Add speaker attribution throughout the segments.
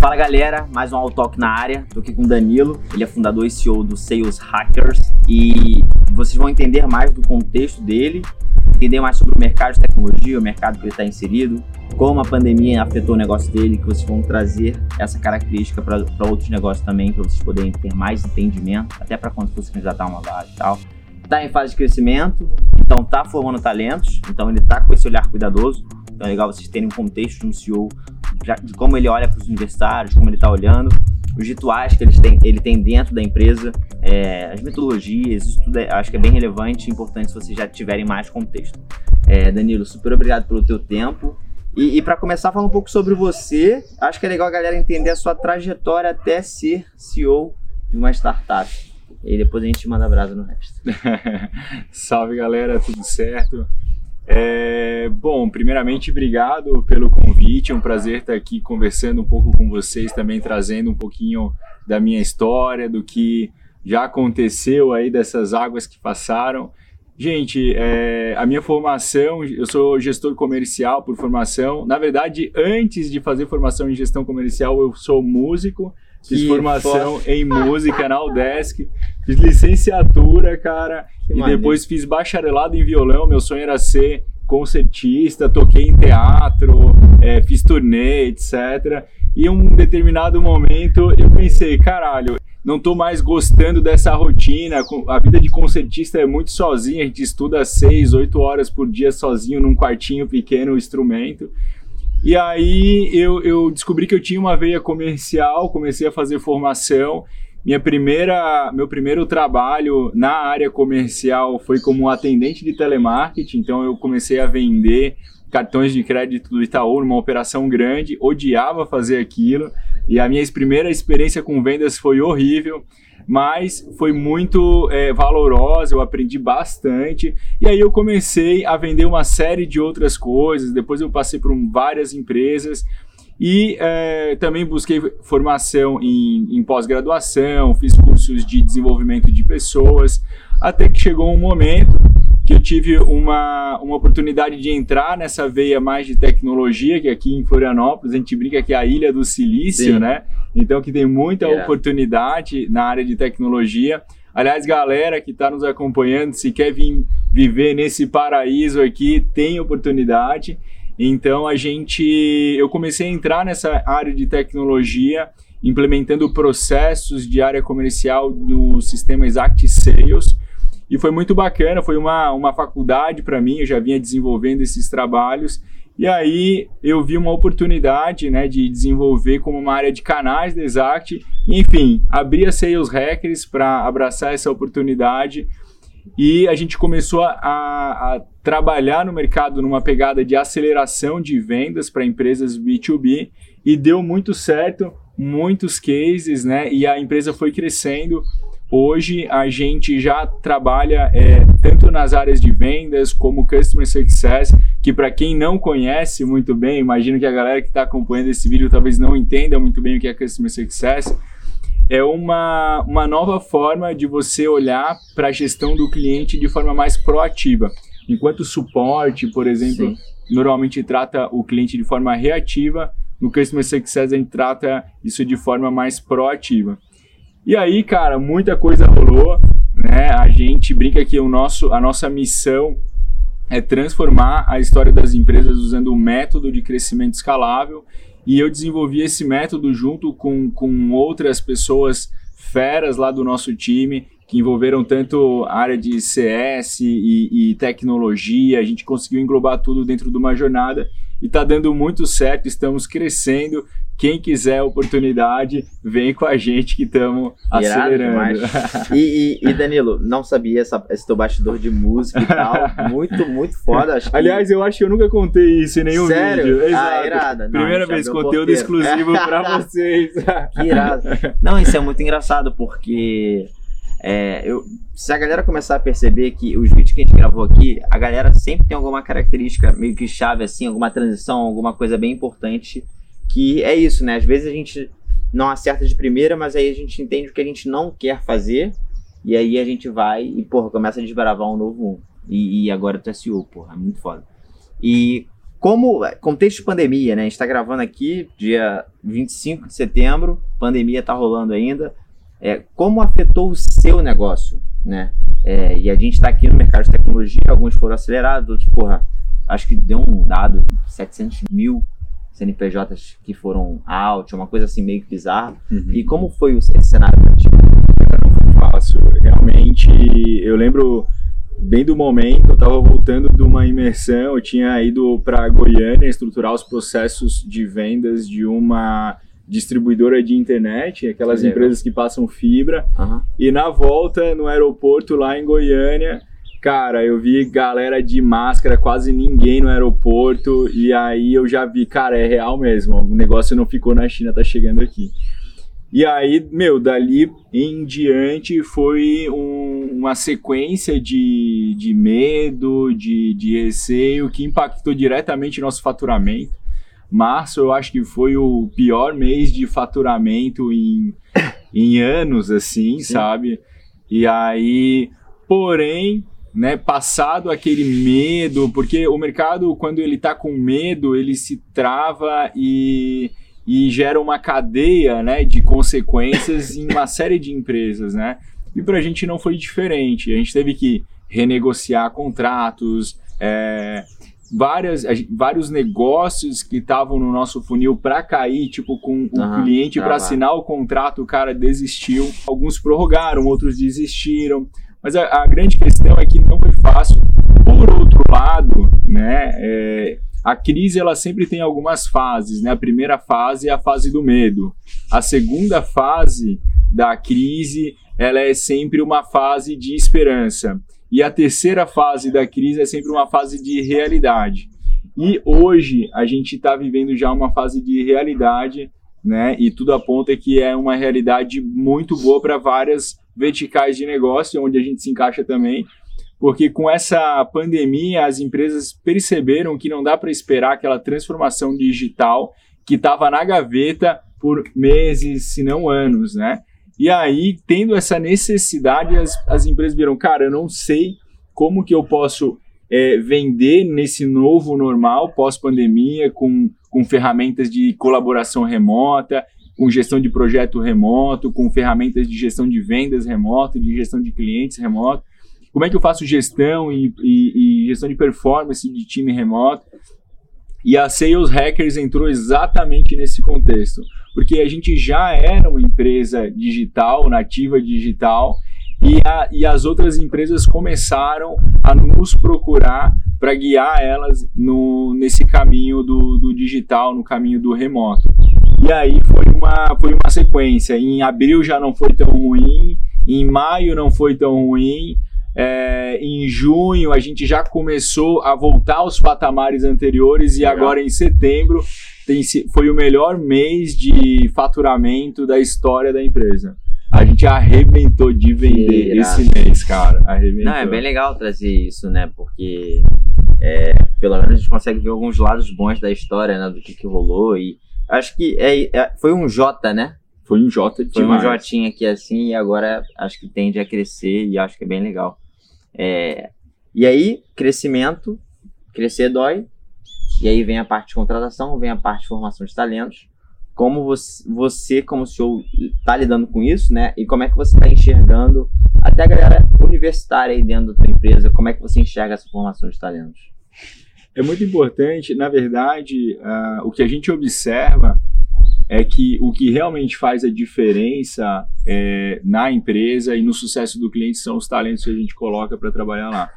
Speaker 1: Fala galera, mais um All Talk na área. Tô aqui com o Danilo, ele é fundador e CEO do Sales Hackers e vocês vão entender mais do contexto dele, entender mais sobre o mercado de tecnologia, o mercado que ele está inserido, como a pandemia afetou o negócio dele, que vocês vão trazer essa característica para outros negócios também, para vocês poderem ter mais entendimento, até para quando você candidatar uma vaga e tal. Está em fase de crescimento, então está formando talentos, então ele está com esse olhar cuidadoso. Então é legal vocês terem um contexto de um CEO de como ele olha para os universitários, como ele está olhando, os rituais que ele tem dentro da empresa, é, as metodologias, isso tudo é, acho que é bem relevante e importante se vocês já tiverem mais contexto. É, Danilo, super obrigado pelo teu tempo. E, e para começar, falar um pouco sobre você, acho que é legal a galera entender a sua trajetória até ser CEO de uma startup. E depois a gente manda brasa no resto.
Speaker 2: Salve galera, tudo certo? É, bom, primeiramente, obrigado pelo convite. É um prazer estar aqui conversando um pouco com vocês, também trazendo um pouquinho da minha história, do que já aconteceu aí dessas águas que passaram. Gente, é, a minha formação, eu sou gestor comercial por formação. Na verdade, antes de fazer formação em gestão comercial, eu sou músico. Fiz que formação foda. em música na Udesc. Fiz licenciatura, cara. Que e depois fiz bacharelado em violão. Meu sonho era ser concertista, toquei em teatro, é, fiz turnê, etc. E em um determinado momento eu pensei, caralho, não tô mais gostando dessa rotina. A vida de concertista é muito sozinha, a gente estuda seis, oito horas por dia sozinho num quartinho pequeno instrumento. E aí eu, eu descobri que eu tinha uma veia comercial, comecei a fazer formação. Minha primeira, meu primeiro trabalho na área comercial foi como atendente de telemarketing, então eu comecei a vender cartões de crédito do Itaú numa operação grande, odiava fazer aquilo. E a minha primeira experiência com vendas foi horrível mas foi muito é, valorosa, eu aprendi bastante. E aí eu comecei a vender uma série de outras coisas, depois eu passei por várias empresas. E é, também busquei formação em, em pós-graduação, fiz cursos de desenvolvimento de pessoas, até que chegou um momento que eu tive uma, uma oportunidade de entrar nessa veia mais de tecnologia, que aqui em Florianópolis a gente brinca que é a ilha do silício, Sim. né? Então que tem muita yeah. oportunidade na área de tecnologia. Aliás, galera que está nos acompanhando, se quer vir viver nesse paraíso aqui, tem oportunidade. Então a gente, eu comecei a entrar nessa área de tecnologia, implementando processos de área comercial no sistema Exact Sales e foi muito bacana, foi uma, uma faculdade para mim, eu já vinha desenvolvendo esses trabalhos. E aí eu vi uma oportunidade né, de desenvolver como uma área de canais da Exact. Enfim, abri a Sales Hackers para abraçar essa oportunidade. E a gente começou a, a, trabalhar no mercado numa pegada de aceleração de vendas para empresas B2B e deu muito certo, muitos cases, né? E a empresa foi crescendo. Hoje a gente já trabalha é, tanto nas áreas de vendas como Customer Success, que para quem não conhece muito bem, imagino que a galera que está acompanhando esse vídeo talvez não entenda muito bem o que é Customer Success, é uma, uma nova forma de você olhar para a gestão do cliente de forma mais proativa. Enquanto o suporte, por exemplo, Sim. normalmente trata o cliente de forma reativa, no Customer Success a gente trata isso de forma mais proativa. E aí, cara, muita coisa rolou, né? A gente brinca que o nosso, a nossa missão é transformar a história das empresas usando um método de crescimento escalável. E eu desenvolvi esse método junto com, com outras pessoas feras lá do nosso time, que envolveram tanto a área de CS e, e tecnologia. A gente conseguiu englobar tudo dentro de uma jornada e está dando muito certo, estamos crescendo. Quem quiser oportunidade, vem com a gente que estamos acelerando.
Speaker 1: E, e, e, Danilo, não sabia essa, esse teu bastidor de música e tal. Muito, muito foda.
Speaker 2: Que... Aliás, eu acho que eu nunca contei isso em nenhum
Speaker 1: Sério?
Speaker 2: vídeo.
Speaker 1: Exato. Ah, irada. Não,
Speaker 2: Primeira vez, conteúdo exclusivo para vocês.
Speaker 1: que irado. Não, isso é muito engraçado, porque é, eu, se a galera começar a perceber que os vídeos que a gente gravou aqui, a galera sempre tem alguma característica meio que chave, assim, alguma transição, alguma coisa bem importante, que é isso, né? Às vezes a gente não acerta de primeira, mas aí a gente entende o que a gente não quer fazer, e aí a gente vai e, porra, começa a desbravar um novo um. E, e agora tu é CEO, porra, é muito foda. E como contexto de pandemia, né? A gente está gravando aqui dia 25 de setembro, pandemia está rolando ainda. É, como afetou o seu negócio, né? É, e a gente está aqui no mercado de tecnologia, alguns foram acelerados, outros, porra, acho que deu um dado, 700 mil CNPJs que foram out, uma coisa assim meio bizarra. Uhum. E como foi esse cenário para ti?
Speaker 2: Não foi fácil. Realmente, eu lembro bem do momento, eu estava voltando de uma imersão, eu tinha ido para Goiânia estruturar os processos de vendas de uma distribuidora de internet, aquelas empresas que passam fibra. Uhum. E na volta, no aeroporto lá em Goiânia, cara, eu vi galera de máscara, quase ninguém no aeroporto. E aí eu já vi, cara, é real mesmo. O negócio não ficou na China, tá chegando aqui. E aí, meu, dali em diante foi um, uma sequência de, de medo, de, de receio que impactou diretamente nosso faturamento. Março eu acho que foi o pior mês de faturamento em, em anos, assim, Sim. sabe? E aí, porém, né, passado aquele medo, porque o mercado, quando ele tá com medo, ele se trava e e gera uma cadeia né, de consequências em uma série de empresas, né? E para a gente não foi diferente. A gente teve que renegociar contratos, é, várias, vários negócios que estavam no nosso funil para cair, tipo, com o uhum, cliente para assinar o contrato, o cara desistiu. Alguns prorrogaram, outros desistiram. Mas a, a grande questão é que não foi fácil. Por outro lado, né, é, a crise ela sempre tem algumas fases, né? A primeira fase é a fase do medo. A segunda fase da crise, ela é sempre uma fase de esperança. E a terceira fase da crise é sempre uma fase de realidade. E hoje a gente está vivendo já uma fase de realidade, né? E tudo aponta que é uma realidade muito boa para várias verticais de negócio, onde a gente se encaixa também, porque com essa pandemia as empresas perceberam que não dá para esperar aquela transformação digital que estava na gaveta por meses, se não anos, né? E aí, tendo essa necessidade, as, as empresas viram, cara, eu não sei como que eu posso é, vender nesse novo normal pós-pandemia com, com ferramentas de colaboração remota, com gestão de projeto remoto, com ferramentas de gestão de vendas remoto, de gestão de clientes remoto como é que eu faço gestão e, e, e gestão de performance de time remoto. E a Sales Hackers entrou exatamente nesse contexto, porque a gente já era uma empresa digital, nativa digital, e, a, e as outras empresas começaram a nos procurar para guiar elas no, nesse caminho do, do digital, no caminho do remoto. E aí foi uma, foi uma sequência. Em abril já não foi tão ruim, em maio não foi tão ruim, é, em junho a gente já começou a voltar aos patamares anteriores e agora em setembro tem, foi o melhor mês de faturamento da história da empresa. A gente arrebentou de vender esse mês, cara. Arrebentou.
Speaker 1: Não, é bem legal trazer isso, né? Porque é, pelo menos a gente consegue ver alguns lados bons da história, né? Do que, que rolou. E acho que é, é foi um J, né?
Speaker 2: Foi um J
Speaker 1: Foi demais. um Jotinha aqui assim e agora acho que tende a crescer e acho que é bem legal. É, e aí, crescimento, crescer dói, e aí vem a parte de contratação, vem a parte de formação de talentos. Como você, você como CEO, está lidando com isso, né? E como é que você está enxergando até a galera universitária aí dentro da sua empresa, como é que você enxerga essa formação de talentos?
Speaker 2: É muito importante, na verdade, uh, o que a gente observa é que o que realmente faz a diferença é, na empresa e no sucesso do cliente são os talentos que a gente coloca para trabalhar lá.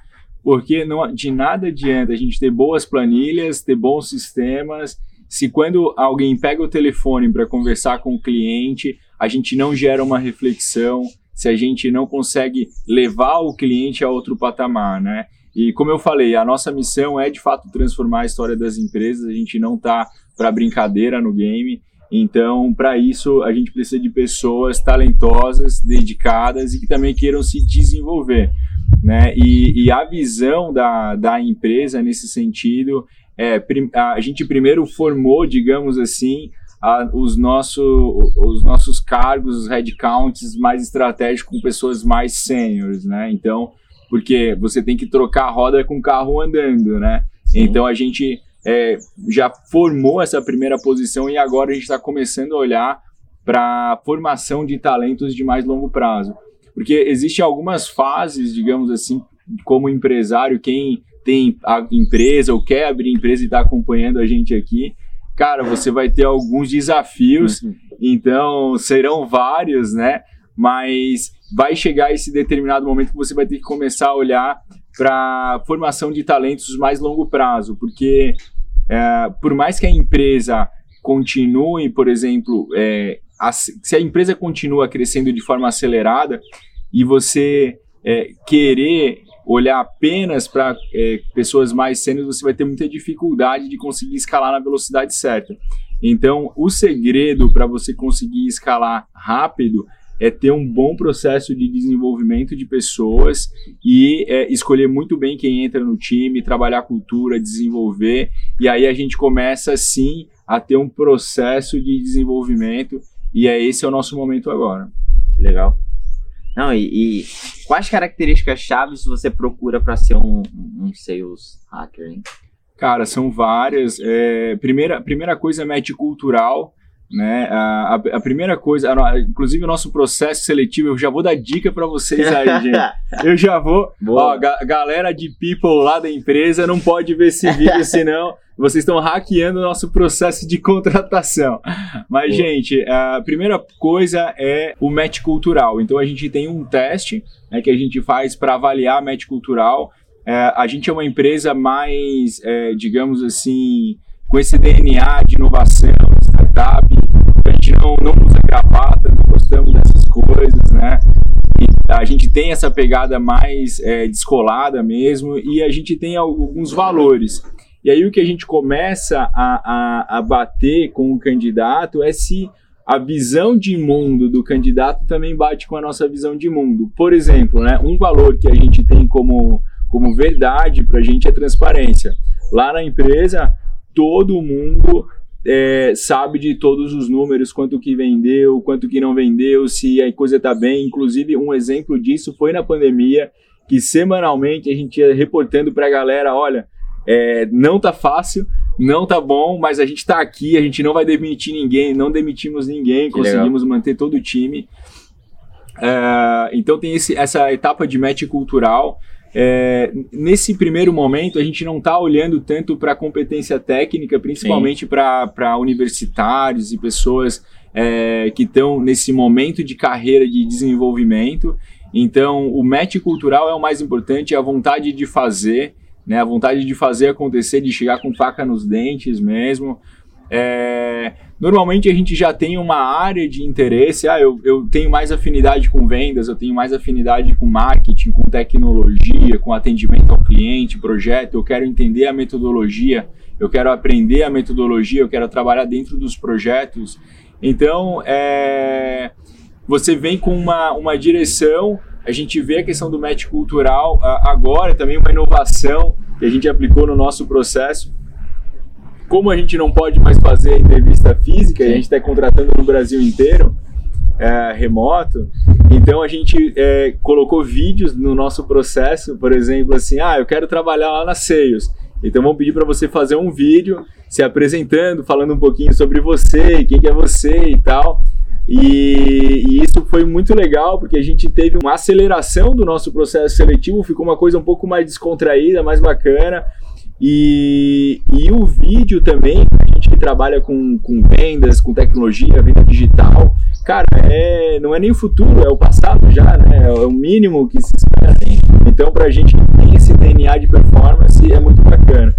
Speaker 2: Porque não, de nada adianta a gente ter boas planilhas, ter bons sistemas, se quando alguém pega o telefone para conversar com o cliente, a gente não gera uma reflexão, se a gente não consegue levar o cliente a outro patamar, né? E como eu falei, a nossa missão é de fato transformar a história das empresas, a gente não tá para brincadeira no game. Então, para isso, a gente precisa de pessoas talentosas, dedicadas e que também queiram se desenvolver. Né? E, e a visão da, da empresa nesse sentido é a gente primeiro formou, digamos assim, a, os, nosso, os nossos cargos, os headcounts mais estratégicos com pessoas mais sêniores, né? Então, porque você tem que trocar a roda com o carro andando, né? Sim. Então a gente é, já formou essa primeira posição e agora a gente está começando a olhar para formação de talentos de mais longo prazo. Porque existem algumas fases, digamos assim, como empresário, quem tem a empresa ou quer abrir empresa e está acompanhando a gente aqui, cara, você vai ter alguns desafios, uhum. então serão vários, né? Mas vai chegar esse determinado momento que você vai ter que começar a olhar para formação de talentos mais longo prazo, porque é, por mais que a empresa continue, por exemplo, é, a, se a empresa continua crescendo de forma acelerada e você é, querer olhar apenas para é, pessoas mais sêniores, você vai ter muita dificuldade de conseguir escalar na velocidade certa. Então, o segredo para você conseguir escalar rápido é ter um bom processo de desenvolvimento de pessoas e é, escolher muito bem quem entra no time, trabalhar a cultura, desenvolver, e aí a gente começa sim a ter um processo de desenvolvimento, e é esse é o nosso momento agora.
Speaker 1: Legal. Não, e, e quais características chaves você procura para ser um, um sales hacker, hein?
Speaker 2: Cara, são várias. É, primeira, primeira coisa é match cultural. Né? A, a, primeira coisa, inclusive o nosso processo seletivo, eu já vou dar dica para vocês aí, gente. Eu já vou. Ó, ga, galera de people lá da empresa não pode ver esse vídeo, senão vocês estão hackeando o nosso processo de contratação. Mas, Boa. gente, a primeira coisa é o match cultural. Então, a gente tem um teste né, que a gente faz para avaliar match cultural. É, a gente é uma empresa mais, é, digamos assim, com esse DNA de inovação, startup. A gente não, não usa gravata, não gostamos dessas coisas, né? E a gente tem essa pegada mais é, descolada mesmo e a gente tem alguns valores. E aí o que a gente começa a, a, a bater com o candidato é se a visão de mundo do candidato também bate com a nossa visão de mundo. Por exemplo, né, um valor que a gente tem como, como verdade para a gente é transparência. Lá na empresa, todo mundo é, sabe de todos os números, quanto que vendeu, quanto que não vendeu, se a coisa está bem. Inclusive, um exemplo disso foi na pandemia, que semanalmente a gente ia reportando para a galera, olha, é, não tá fácil, não tá bom, mas a gente está aqui, a gente não vai demitir ninguém, não demitimos ninguém, que conseguimos legal. manter todo o time. É, então tem esse, essa etapa de match cultural é, nesse primeiro momento, a gente não está olhando tanto para a competência técnica, principalmente para universitários e pessoas é, que estão nesse momento de carreira de desenvolvimento. Então, o match cultural é o mais importante, é a vontade de fazer, né, a vontade de fazer acontecer, de chegar com faca nos dentes mesmo. É, normalmente a gente já tem uma área de interesse, ah, eu, eu tenho mais afinidade com vendas, eu tenho mais afinidade com marketing, com tecnologia, com atendimento ao cliente, projeto, eu quero entender a metodologia, eu quero aprender a metodologia, eu quero trabalhar dentro dos projetos. Então, é, você vem com uma, uma direção, a gente vê a questão do match cultural agora, também uma inovação que a gente aplicou no nosso processo, como a gente não pode mais fazer entrevista física, a gente está contratando no Brasil inteiro, é, remoto, então a gente é, colocou vídeos no nosso processo, por exemplo, assim, ah, eu quero trabalhar lá na Seios. Então vamos pedir para você fazer um vídeo se apresentando, falando um pouquinho sobre você, quem que é você e tal. E, e, isso foi muito legal porque a gente teve uma aceleração do nosso processo seletivo, ficou uma coisa um pouco mais descontraída, mais bacana. E, e o vídeo também, a gente que trabalha com, com vendas, com tecnologia, venda digital, cara, é, não é nem o futuro, é o passado já, né? É o mínimo que se espera. Então, pra gente que tem esse DNA de performance, é muito bacana.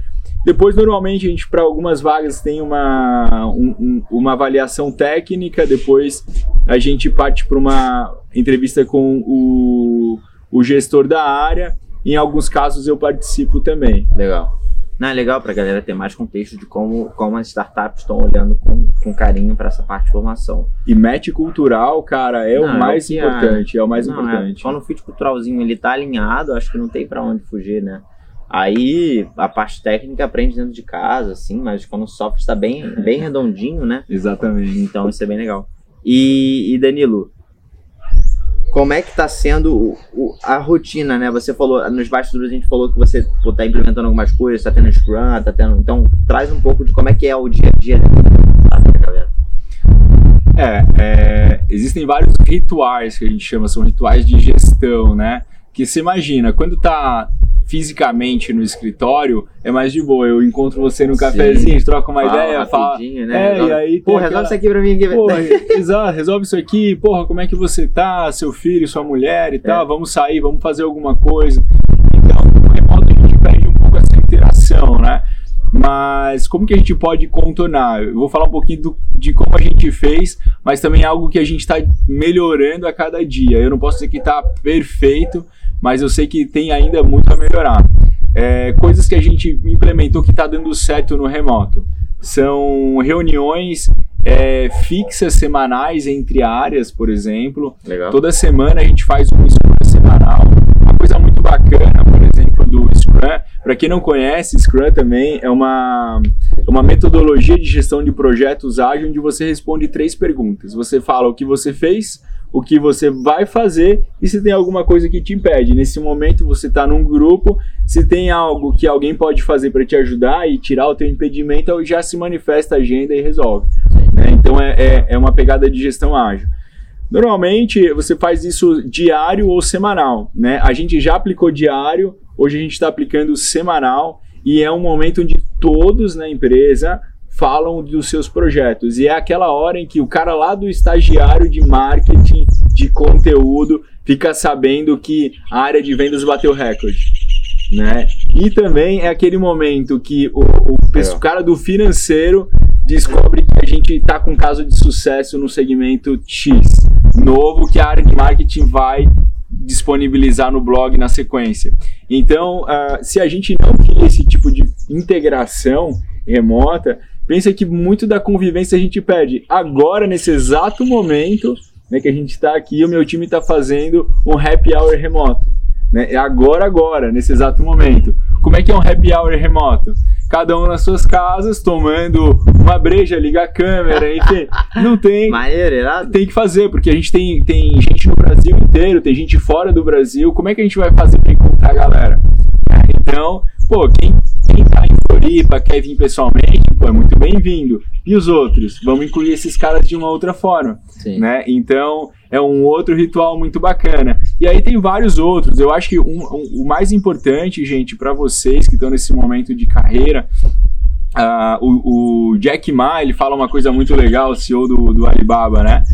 Speaker 2: Depois, normalmente, a gente, para algumas vagas, tem uma, um, uma avaliação técnica. Depois, a gente parte para uma entrevista com o, o gestor da área. Em alguns casos, eu participo também.
Speaker 1: Legal. Não, é legal para a galera ter mais contexto de como, como as startups estão olhando com, com carinho para essa parte de formação.
Speaker 2: E match cultural, cara, é não, o mais é importante, é, o mais não, é. importante.
Speaker 1: É, quando o fit culturalzinho ele tá alinhado, acho que não tem para onde fugir, né? Aí a parte técnica aprende dentro de casa, assim, mas quando o software está bem, bem redondinho, né?
Speaker 2: Exatamente.
Speaker 1: Então isso é bem legal. E, e Danilo, como é que tá sendo o, o, a rotina, né? Você falou, nos bastidores a gente falou que você pô, tá implementando algumas coisas, tá tendo Scrum, tá tendo. Então, traz um pouco de como é que é o dia a dia da galera.
Speaker 2: É, é, existem vários rituais que a gente chama, são rituais de gestão, né? Que você imagina, quando tá fisicamente no escritório, é mais de boa. Eu encontro você no cafezinho, troca uma fala ideia, fala.
Speaker 1: Né?
Speaker 2: É, e aí.
Speaker 1: Pô, resolve aquela... isso aqui pra mim.
Speaker 2: Porra, exato, resolve isso aqui. Porra, como é que você tá? Seu filho, sua mulher e tal. É. Vamos sair, vamos fazer alguma coisa. Então, no remoto a gente perde um pouco essa interação, né? Mas como que a gente pode contornar? Eu vou falar um pouquinho do, de como a gente fez, mas também é algo que a gente está melhorando a cada dia. Eu não posso dizer que está perfeito, mas eu sei que tem ainda muito a melhorar. É, coisas que a gente implementou que está dando certo no remoto são reuniões é, fixas semanais entre áreas, por exemplo.
Speaker 1: Legal.
Speaker 2: Toda semana a gente faz um estudo semanal. Uma coisa muito bacana, por exemplo, do Scrum. Para quem não conhece, Scrum também é uma, uma metodologia de gestão de projetos ágil onde você responde três perguntas. Você fala o que você fez, o que você vai fazer e se tem alguma coisa que te impede. Nesse momento você está num grupo, se tem algo que alguém pode fazer para te ajudar e tirar o teu impedimento, já se manifesta a agenda e resolve. Né? Então é, é, é uma pegada de gestão ágil. Normalmente você faz isso diário ou semanal, né? A gente já aplicou diário, hoje a gente está aplicando semanal e é um momento onde todos na empresa falam dos seus projetos. E é aquela hora em que o cara lá do estagiário de marketing, de conteúdo, fica sabendo que a área de vendas bateu recorde. Né? E também é aquele momento que o, o, é. cara do financeiro descobre que a gente está com um caso de sucesso no segmento X novo que a área de marketing vai disponibilizar no blog na sequência. Então, uh, se a gente não tem esse tipo de integração remota, pensa que muito da convivência a gente perde. Agora, nesse exato momento né, que a gente está aqui, o meu time está fazendo um happy hour remoto. Né? É agora, agora, nesse exato momento. Como é que é um happy hour remoto? Cada um nas suas casas, tomando uma breja, liga a câmera, enfim. Não tem.
Speaker 1: Maneiro, irado.
Speaker 2: Tem que fazer, porque a gente tem, tem gente no Brasil inteiro, tem gente fora do Brasil. Como é que a gente vai fazer para encontrar a galera? Então, pô, quem, quem tá em Floripa, quer vir pessoalmente, pô, é muito bem-vindo. E os outros? Vamos incluir esses caras de uma outra forma, Sim. né? Então, é um outro ritual muito bacana. E aí tem vários outros. Eu acho que um, um, o mais importante, gente, para vocês que estão nesse momento de carreira, uh, o, o, Jack Ma, ele fala uma coisa muito legal, o CEO do, do Alibaba, né?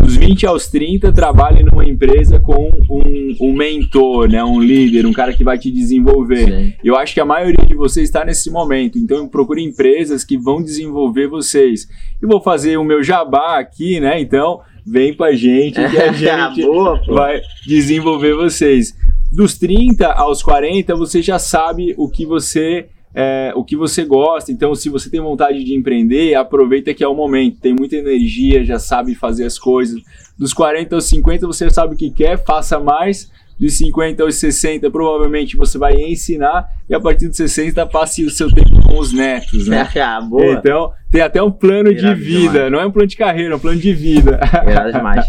Speaker 2: Dos 20 aos 30, trabalhe numa empresa com um, um mentor, né? um líder, um cara que vai te desenvolver. Sim. Eu acho que a maioria de vocês está nesse momento, então procure empresas que vão desenvolver vocês. E vou fazer o meu jabá aqui, né? Então, vem com a gente que a gente Boa, vai desenvolver vocês. Dos 30 aos 40, você já sabe o que você é, o que você gosta. Então, se você tem vontade de empreender, aproveita que é o momento. Tem muita energia, já sabe fazer as coisas. Dos 40 aos 50, você sabe o que quer, faça mais. Dos 50 aos 60, provavelmente você vai ensinar. E a partir dos 60, passe o seu tempo com os netos, né?
Speaker 1: Ah, boa.
Speaker 2: Então, tem até um plano Irado de vida. Demais. Não é um plano de carreira, é um plano de vida.
Speaker 1: Irado demais.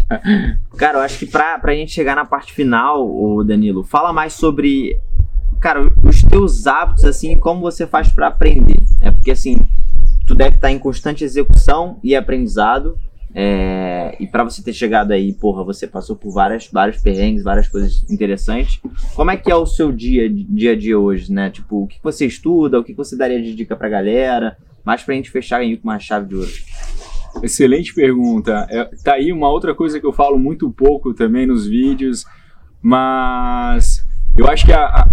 Speaker 1: Cara, eu acho que pra, pra gente chegar na parte final, o Danilo, fala mais sobre cara, os teus hábitos, assim, como você faz para aprender. É porque, assim, tu deve estar em constante execução e aprendizado. É, e para você ter chegado aí, porra, você passou por várias, vários perrengues, várias coisas interessantes. Como é que é o seu dia, dia a dia hoje, né? Tipo, o que você estuda, o que você daria de dica pra galera? Mais pra gente fechar aí com uma chave de ouro.
Speaker 2: Excelente pergunta. É, tá aí uma outra coisa que eu falo muito pouco também nos vídeos, mas eu acho que a, a,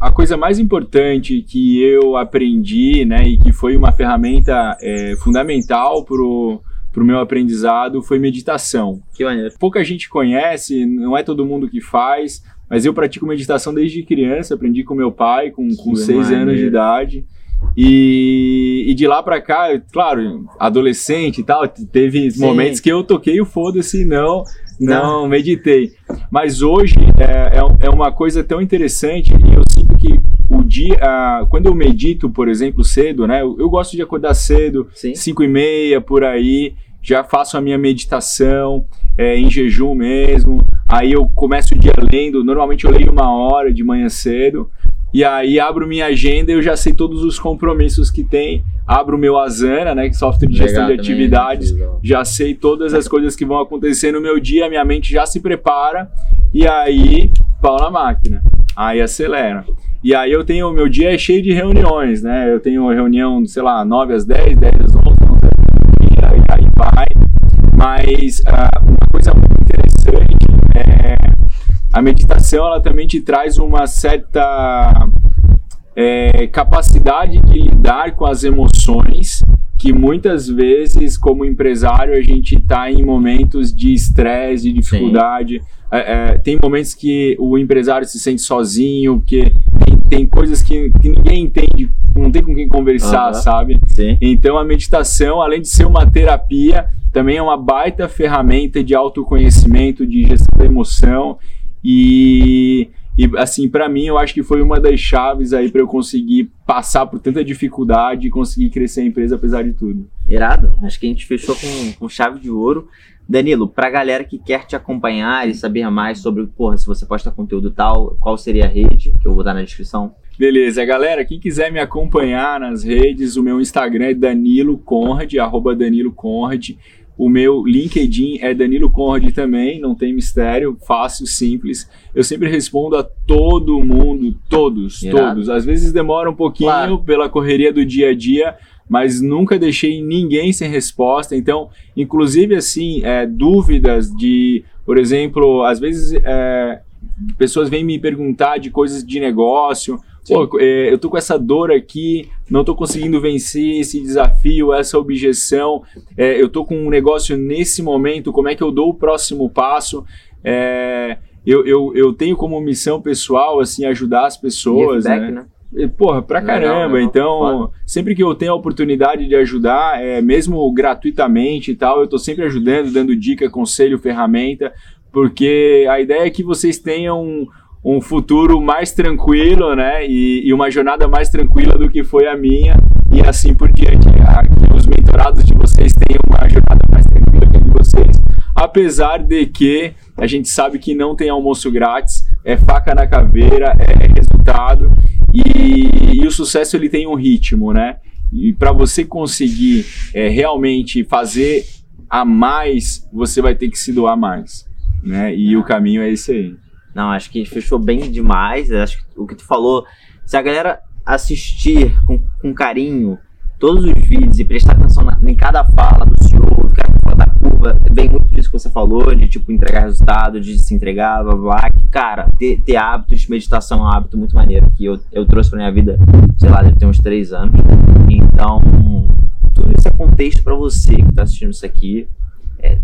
Speaker 2: a, coisa mais importante que eu aprendi, né, e que foi uma ferramenta é, fundamental pro pro meu aprendizado foi meditação.
Speaker 1: Que maneiro.
Speaker 2: Pouca gente conhece, não é todo mundo que faz, mas eu pratico meditação desde criança, aprendi com meu pai, com, com seis maneiro. anos de idade. E, e de lá para cá, claro, adolescente e tal, teve Sim. momentos que eu toquei o foda-se não, não, meditei. Mas hoje é, é, é, uma coisa tão interessante e eu sinto que o dia, uh, quando eu medito, por exemplo, cedo, né? Eu, eu gosto de acordar cedo, 5 e meia por aí, já faço a minha meditação é, em jejum mesmo. Aí eu começo o dia lendo, normalmente eu leio uma hora de manhã cedo. E aí abro minha agenda e eu já sei todos os compromissos que tem. Abro o meu Asana, né, que é software de gestão de atividades. Já sei todas as coisas que vão acontecer no meu dia, minha mente já se prepara. E aí, pau na máquina. Aí acelera. E aí eu tenho, meu dia é cheio de reuniões, né? Eu tenho reunião, sei lá, 9 às 10, 10 às 11, 11 e aí vai. Mas uh, a meditação ela também te traz uma certa é, capacidade de lidar com as emoções que muitas vezes como empresário a gente está em momentos de estresse, de dificuldade. É, é, tem momentos que o empresário se sente sozinho, porque tem, tem coisas que, que, ninguém entende, não tem com quem conversar, uhum. sabe? Sim. Então a meditação, além de ser uma terapia, também é uma baita ferramenta de autoconhecimento, de gestão da emoção e, e assim, para mim, eu acho que foi uma das chaves aí para eu conseguir passar por tanta dificuldade e conseguir crescer a empresa apesar de tudo.
Speaker 1: Irado, acho que a gente fechou com, com chave de ouro. Danilo, pra galera que quer te acompanhar e saber mais sobre, porra, se você posta conteúdo tal, qual seria a rede, que eu vou dar na descrição?
Speaker 2: Beleza, galera, quem quiser me acompanhar nas redes, o meu Instagram é Danilo Conrad, arroba Danilo Conrad. O meu LinkedIn é Danilo Conrad também, não tem mistério, fácil, simples. Eu sempre respondo a todo mundo, todos, Irado. todos. Às vezes demora um pouquinho claro. pela correria do dia a dia, mas nunca deixei ninguém sem resposta. Então, inclusive assim, é, dúvidas de, por exemplo, às vezes é, pessoas vêm me perguntar de coisas de negócio Pô, é, eu tô com essa dor aqui, não tô conseguindo vencer esse desafio, essa objeção. É, eu tô com um negócio nesse momento, como é que eu dou o próximo passo? É, eu, eu, eu tenho como missão pessoal, assim, ajudar as pessoas, né? né? Porra, pra caramba. então, Foda. sempre que eu tenho a oportunidade de ajudar, é, mesmo gratuitamente e tal, eu tô sempre ajudando, dando dica, conselho, ferramenta, porque a ideia é que vocês tenham um futuro mais tranquilo, né? E, e, uma jornada mais tranquila do que foi a minha e assim por diante. Que os mentorados de vocês tenham uma jornada mais tranquila que a de vocês. Apesar de que a gente sabe que não tem almoço grátis, é faca na caveira, é resultado e, e o sucesso ele tem um ritmo, né? E para você conseguir é, realmente fazer a mais, você vai ter que se doar mais, né? E o caminho é esse aí.
Speaker 1: Não, acho que fechou bem demais. Acho que o que tu falou, se a galera assistir com, com carinho todos os vídeos e prestar atenção na, em cada fala do CEO, do cara fala da curva, vem muito disso que você falou, de tipo entregar resultado, de se entregar, blá blá. Que, cara, ter, ter hábitos, meditação é um hábito muito maneiro que eu, eu trouxe pra minha vida, sei lá, deve ter uns três anos. Então, tudo isso é contexto para você que tá assistindo isso aqui. É,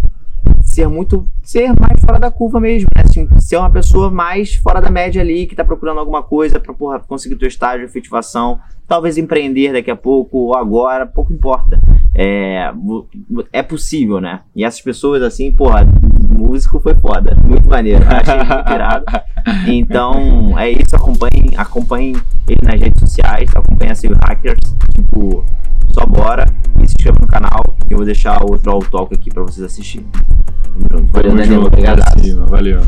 Speaker 1: ser muito. ser mais fora da curva mesmo, né? Assim, ser uma pessoa mais fora da média ali, que tá procurando alguma coisa pra porra, conseguir teu estágio efetivação. Talvez empreender daqui a pouco ou agora, pouco importa. É, é possível, né? E essas pessoas, assim, porra, músico foi foda. Muito maneiro. Achei muito irado. Então, é isso. Acompanhem, acompanhem ele nas redes sociais. Acompanhem assim, os hackers. Tipo, só bora e se inscreva no canal. Eu vou deixar outro All Talk aqui pra vocês assistirem. Valeu, Daniel. Obrigado.
Speaker 2: Valeu.